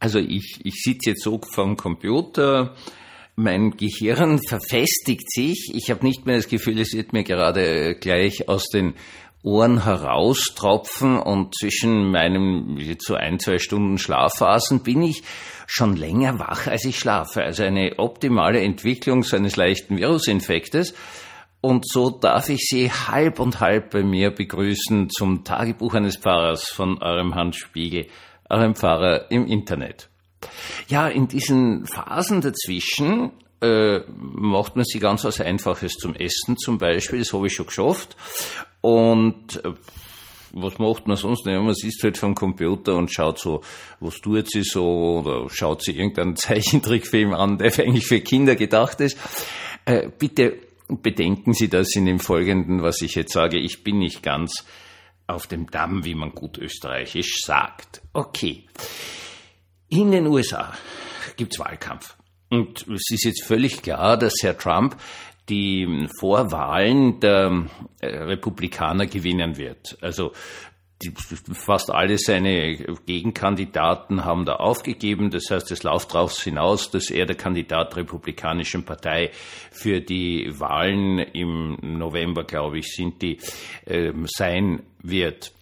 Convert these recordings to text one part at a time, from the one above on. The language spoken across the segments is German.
Also ich, ich sitze jetzt so vom Computer, mein Gehirn verfestigt sich. Ich habe nicht mehr das Gefühl, es wird mir gerade gleich aus den Ohren heraustropfen und zwischen meinem so ein, zwei Stunden Schlafphasen bin ich schon länger wach, als ich schlafe. Also eine optimale Entwicklung so eines leichten Virusinfektes. Und so darf ich Sie halb und halb bei mir begrüßen zum Tagebuch eines Pfarrers von eurem Hans Spiegel, eurem Pfarrer im Internet. Ja, in diesen Phasen dazwischen äh, macht man sich ganz was Einfaches zum Essen zum Beispiel, das habe ich schon geschafft. Und äh, was macht man sonst? Naja, man sitzt halt vom Computer und schaut so, was tut sie so, oder schaut sie irgendeinen Zeichentrickfilm an, der eigentlich für Kinder gedacht ist. Äh, bitte bedenken Sie das in dem Folgenden, was ich jetzt sage. Ich bin nicht ganz auf dem Damm, wie man gut österreichisch sagt. Okay. In den USA gibt's Wahlkampf. Und es ist jetzt völlig klar, dass Herr Trump die Vorwahlen der äh, Republikaner gewinnen wird. Also die, fast alle seine Gegenkandidaten haben da aufgegeben. Das heißt, es läuft darauf hinaus, dass er der Kandidat der Republikanischen Partei für die Wahlen im November, glaube ich, sind die, äh, sein wird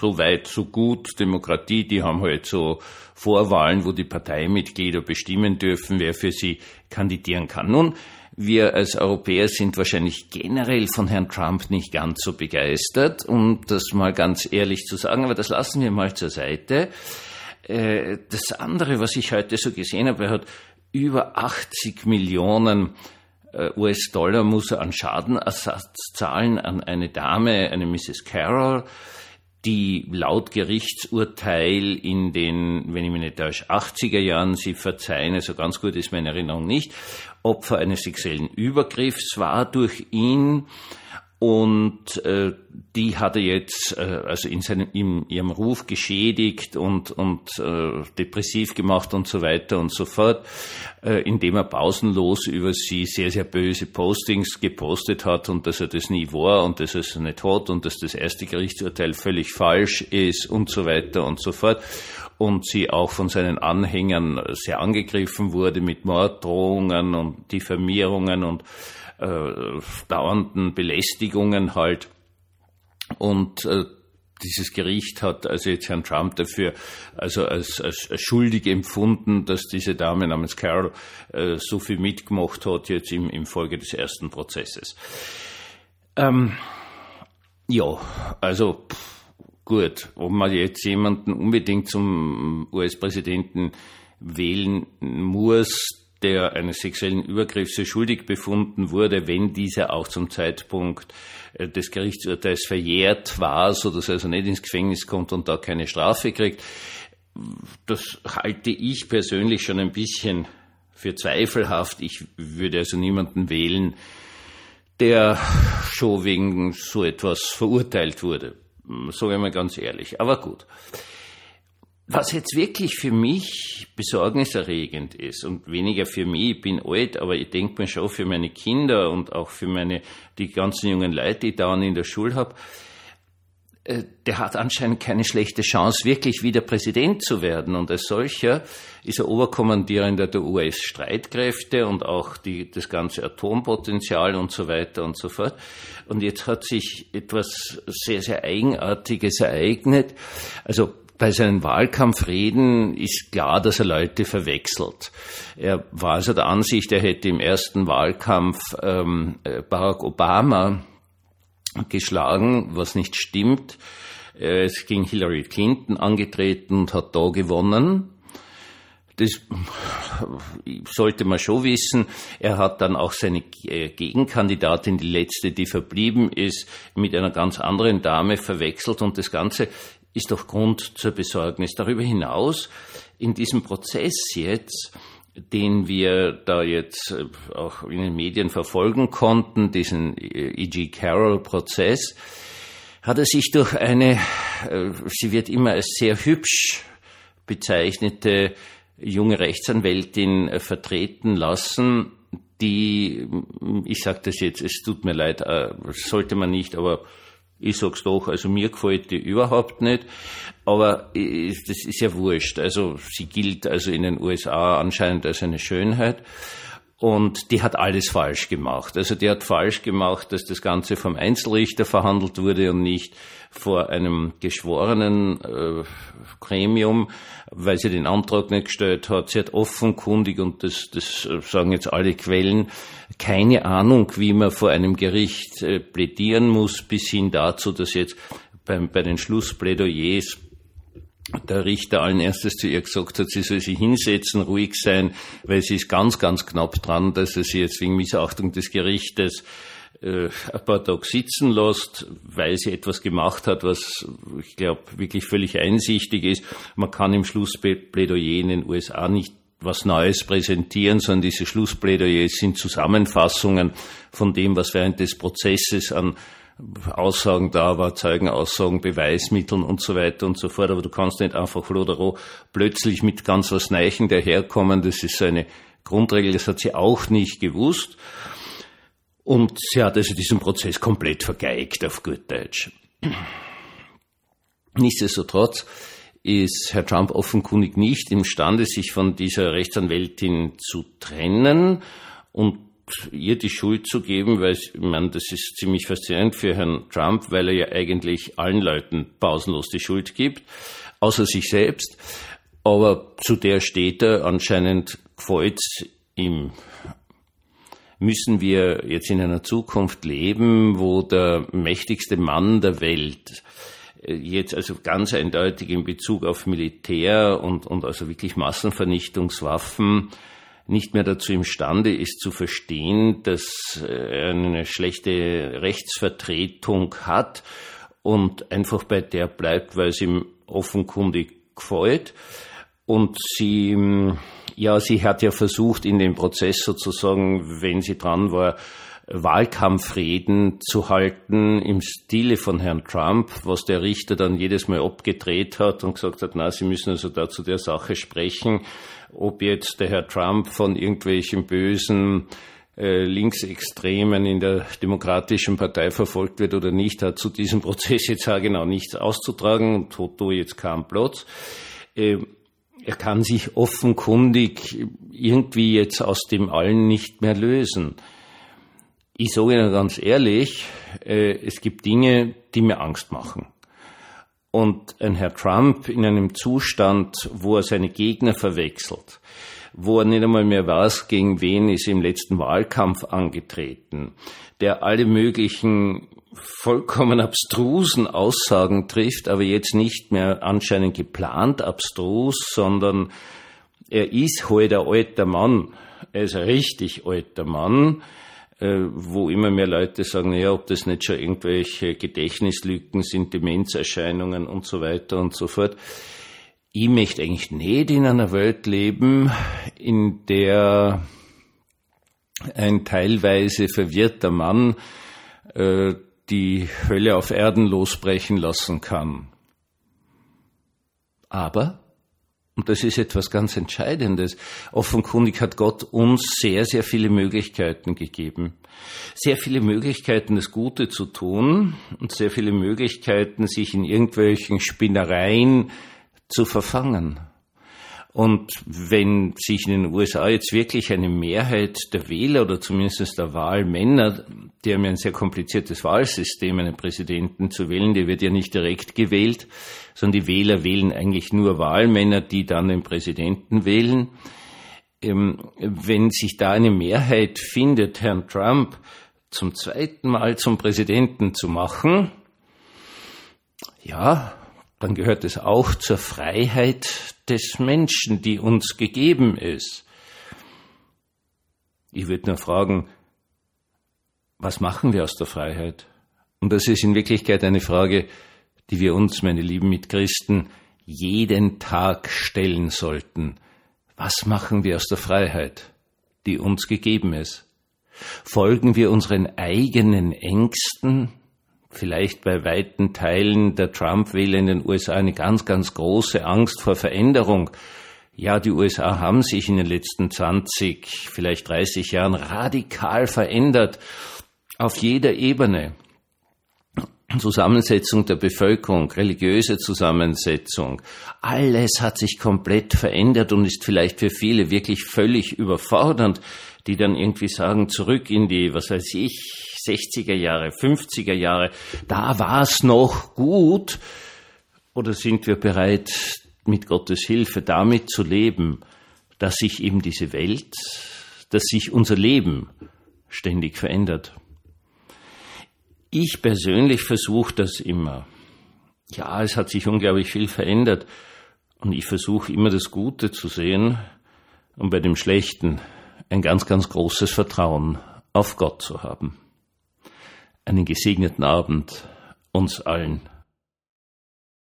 so weit, so gut. Demokratie, die haben halt so Vorwahlen, wo die Parteimitglieder bestimmen dürfen, wer für sie kandidieren kann. Nun, wir als Europäer sind wahrscheinlich generell von Herrn Trump nicht ganz so begeistert, um das mal ganz ehrlich zu sagen, aber das lassen wir mal zur Seite. Äh, das andere, was ich heute so gesehen habe, er hat über 80 Millionen äh, US-Dollar muss er an Schadenersatz zahlen an eine Dame, eine Mrs. Carroll, die laut Gerichtsurteil in den, wenn ich mich nicht täusche, 80er Jahren, Sie verzeihen, also ganz gut ist meine Erinnerung nicht, Opfer eines sexuellen Übergriffs war durch ihn und äh, die hat er jetzt äh, also in seinem in ihrem Ruf geschädigt und und äh, depressiv gemacht und so weiter und so fort, äh, indem er pausenlos über sie sehr sehr böse Postings gepostet hat und dass er das nie war und dass er es nicht hat und dass das erste Gerichtsurteil völlig falsch ist und so weiter und so fort. Und sie auch von seinen Anhängern sehr angegriffen wurde mit Morddrohungen und Diffamierungen und äh, dauernden Belästigungen halt. Und äh, dieses Gericht hat also jetzt Herrn Trump dafür also als, als, als schuldig empfunden, dass diese Dame namens Carol äh, so viel mitgemacht hat jetzt im, im Folge des ersten Prozesses. Ähm, ja, also gut, ob man jetzt jemanden unbedingt zum US-Präsidenten wählen muss, der eines sexuellen Übergriffs schuldig befunden wurde, wenn dieser auch zum Zeitpunkt äh, des Gerichtsurteils verjährt war, so dass er also nicht ins Gefängnis kommt und da keine Strafe kriegt. Das halte ich persönlich schon ein bisschen für zweifelhaft. Ich würde also niemanden wählen, der schon wegen so etwas verurteilt wurde. Sagen wir mal ganz ehrlich. Aber gut. Was jetzt wirklich für mich besorgniserregend ist und weniger für mich, ich bin alt, aber ich denke mir schon für meine Kinder und auch für meine, die ganzen jungen Leute, die ich da in der Schule habe, äh, der hat anscheinend keine schlechte Chance, wirklich wieder Präsident zu werden. Und als solcher ist er Oberkommandierender der US-Streitkräfte und auch die, das ganze Atompotenzial und so weiter und so fort. Und jetzt hat sich etwas sehr, sehr Eigenartiges ereignet. Also bei seinen Wahlkampfreden ist klar, dass er Leute verwechselt. Er war also der Ansicht, er hätte im ersten Wahlkampf ähm, äh, Barack Obama geschlagen, was nicht stimmt. Es ging Hillary Clinton angetreten und hat da gewonnen. Das sollte man schon wissen. Er hat dann auch seine äh, Gegenkandidatin, die letzte, die verblieben ist, mit einer ganz anderen Dame verwechselt und das Ganze ist doch Grund zur Besorgnis. Darüber hinaus, in diesem Prozess jetzt, den wir da jetzt äh, auch in den Medien verfolgen konnten, diesen E.G. Carroll-Prozess, hat er sich durch eine, äh, sie wird immer als sehr hübsch bezeichnete junge Rechtsanwältin äh, vertreten lassen, die, ich sage das jetzt, es tut mir leid, sollte man nicht, aber Ich sag's doch, also mir gefällt die überhaupt nicht. Aber das ist ja wurscht. Also sie gilt also in den USA anscheinend als eine Schönheit. Und die hat alles falsch gemacht. Also die hat falsch gemacht, dass das Ganze vom Einzelrichter verhandelt wurde und nicht vor einem geschworenen äh, Gremium, weil sie den Antrag nicht gestellt hat. Sie hat offenkundig, und das, das sagen jetzt alle Quellen, keine Ahnung, wie man vor einem Gericht äh, plädieren muss, bis hin dazu, dass jetzt beim, bei den Schlussplädoyers der Richter allen erstes zu ihr gesagt hat, sie soll sich hinsetzen, ruhig sein, weil sie ist ganz, ganz knapp dran, dass er sie jetzt wegen Missachtung des Gerichtes äh, ein paar Tage sitzen lässt, weil sie etwas gemacht hat, was ich glaube wirklich völlig einsichtig ist. Man kann im Schlussplädoyer in den USA nicht was Neues präsentieren, sondern diese Schlussplädoyers sind Zusammenfassungen von dem, was während des Prozesses an Aussagen da war, Zeugenaussagen, Beweismitteln und so weiter und so fort. Aber du kannst nicht einfach Lodero plötzlich mit ganz was Neichen daherkommen. Das ist so eine Grundregel, das hat sie auch nicht gewusst. Und sie hat also diesen Prozess komplett vergeigt, auf gut Deutsch. Nichtsdestotrotz ist Herr Trump offenkundig nicht imstande, sich von dieser Rechtsanwältin zu trennen und ihr die Schuld zu geben, weil ich meine, das ist ziemlich faszinierend für Herrn Trump, weil er ja eigentlich allen Leuten pausenlos die Schuld gibt, außer sich selbst. Aber zu der steht er anscheinend gefällt ihm. Müssen wir jetzt in einer Zukunft leben, wo der mächtigste Mann der Welt jetzt also ganz eindeutig in Bezug auf Militär und, und also wirklich Massenvernichtungswaffen nicht mehr dazu imstande ist zu verstehen, dass er eine schlechte Rechtsvertretung hat und einfach bei der bleibt, weil es ihm offenkundig gefällt. Und sie, ja, sie hat ja versucht, in dem Prozess sozusagen, wenn sie dran war, Wahlkampfreden zu halten im Stile von Herrn Trump, was der Richter dann jedes Mal abgedreht hat und gesagt hat, na, Sie müssen also da zu der Sache sprechen, ob jetzt der Herr Trump von irgendwelchen bösen äh, Linksextremen in der Demokratischen Partei verfolgt wird oder nicht, hat zu diesem Prozess jetzt auch genau nichts auszutragen und Toto jetzt keinen Platz. Äh, er kann sich offenkundig irgendwie jetzt aus dem allen nicht mehr lösen. Ich sage Ihnen ganz ehrlich, äh, es gibt Dinge, die mir Angst machen. Und ein Herr Trump in einem Zustand, wo er seine Gegner verwechselt, wo er nicht einmal mehr weiß, gegen wen ist im letzten Wahlkampf angetreten, der alle möglichen vollkommen abstrusen Aussagen trifft, aber jetzt nicht mehr anscheinend geplant abstrus, sondern er ist heute ein alter Mann. Er ist ein richtig alter Mann wo immer mehr Leute sagen, ja, ob das nicht schon irgendwelche Gedächtnislücken sind, Demenzerscheinungen und so weiter und so fort. Ich möchte eigentlich nicht in einer Welt leben, in der ein teilweise verwirrter Mann äh, die Hölle auf Erden losbrechen lassen kann. Aber und das ist etwas ganz Entscheidendes. Offenkundig hat Gott uns sehr, sehr viele Möglichkeiten gegeben. Sehr viele Möglichkeiten, das Gute zu tun und sehr viele Möglichkeiten, sich in irgendwelchen Spinnereien zu verfangen. Und wenn sich in den USA jetzt wirklich eine Mehrheit der Wähler oder zumindest der Wahlmänner, die haben ja ein sehr kompliziertes Wahlsystem, einen Präsidenten zu wählen, der wird ja nicht direkt gewählt, sondern die Wähler wählen eigentlich nur Wahlmänner, die dann den Präsidenten wählen. Ähm, wenn sich da eine Mehrheit findet, Herrn Trump zum zweiten Mal zum Präsidenten zu machen, ja, dann gehört es auch zur Freiheit des Menschen, die uns gegeben ist. Ich würde nur fragen, was machen wir aus der Freiheit? Und das ist in Wirklichkeit eine Frage, die wir uns, meine lieben Mitchristen, jeden Tag stellen sollten. Was machen wir aus der Freiheit, die uns gegeben ist? Folgen wir unseren eigenen Ängsten, vielleicht bei weiten Teilen der Trump-Wähler in den USA eine ganz, ganz große Angst vor Veränderung. Ja, die USA haben sich in den letzten 20, vielleicht 30 Jahren radikal verändert, auf jeder Ebene. Zusammensetzung der Bevölkerung, religiöse Zusammensetzung, alles hat sich komplett verändert und ist vielleicht für viele wirklich völlig überfordernd, die dann irgendwie sagen, zurück in die, was weiß ich, 60er Jahre, 50er Jahre, da war es noch gut, oder sind wir bereit, mit Gottes Hilfe damit zu leben, dass sich eben diese Welt, dass sich unser Leben ständig verändert? Ich persönlich versuche das immer. Ja, es hat sich unglaublich viel verändert und ich versuche immer das Gute zu sehen und bei dem Schlechten ein ganz, ganz großes Vertrauen auf Gott zu haben. Einen gesegneten Abend uns allen.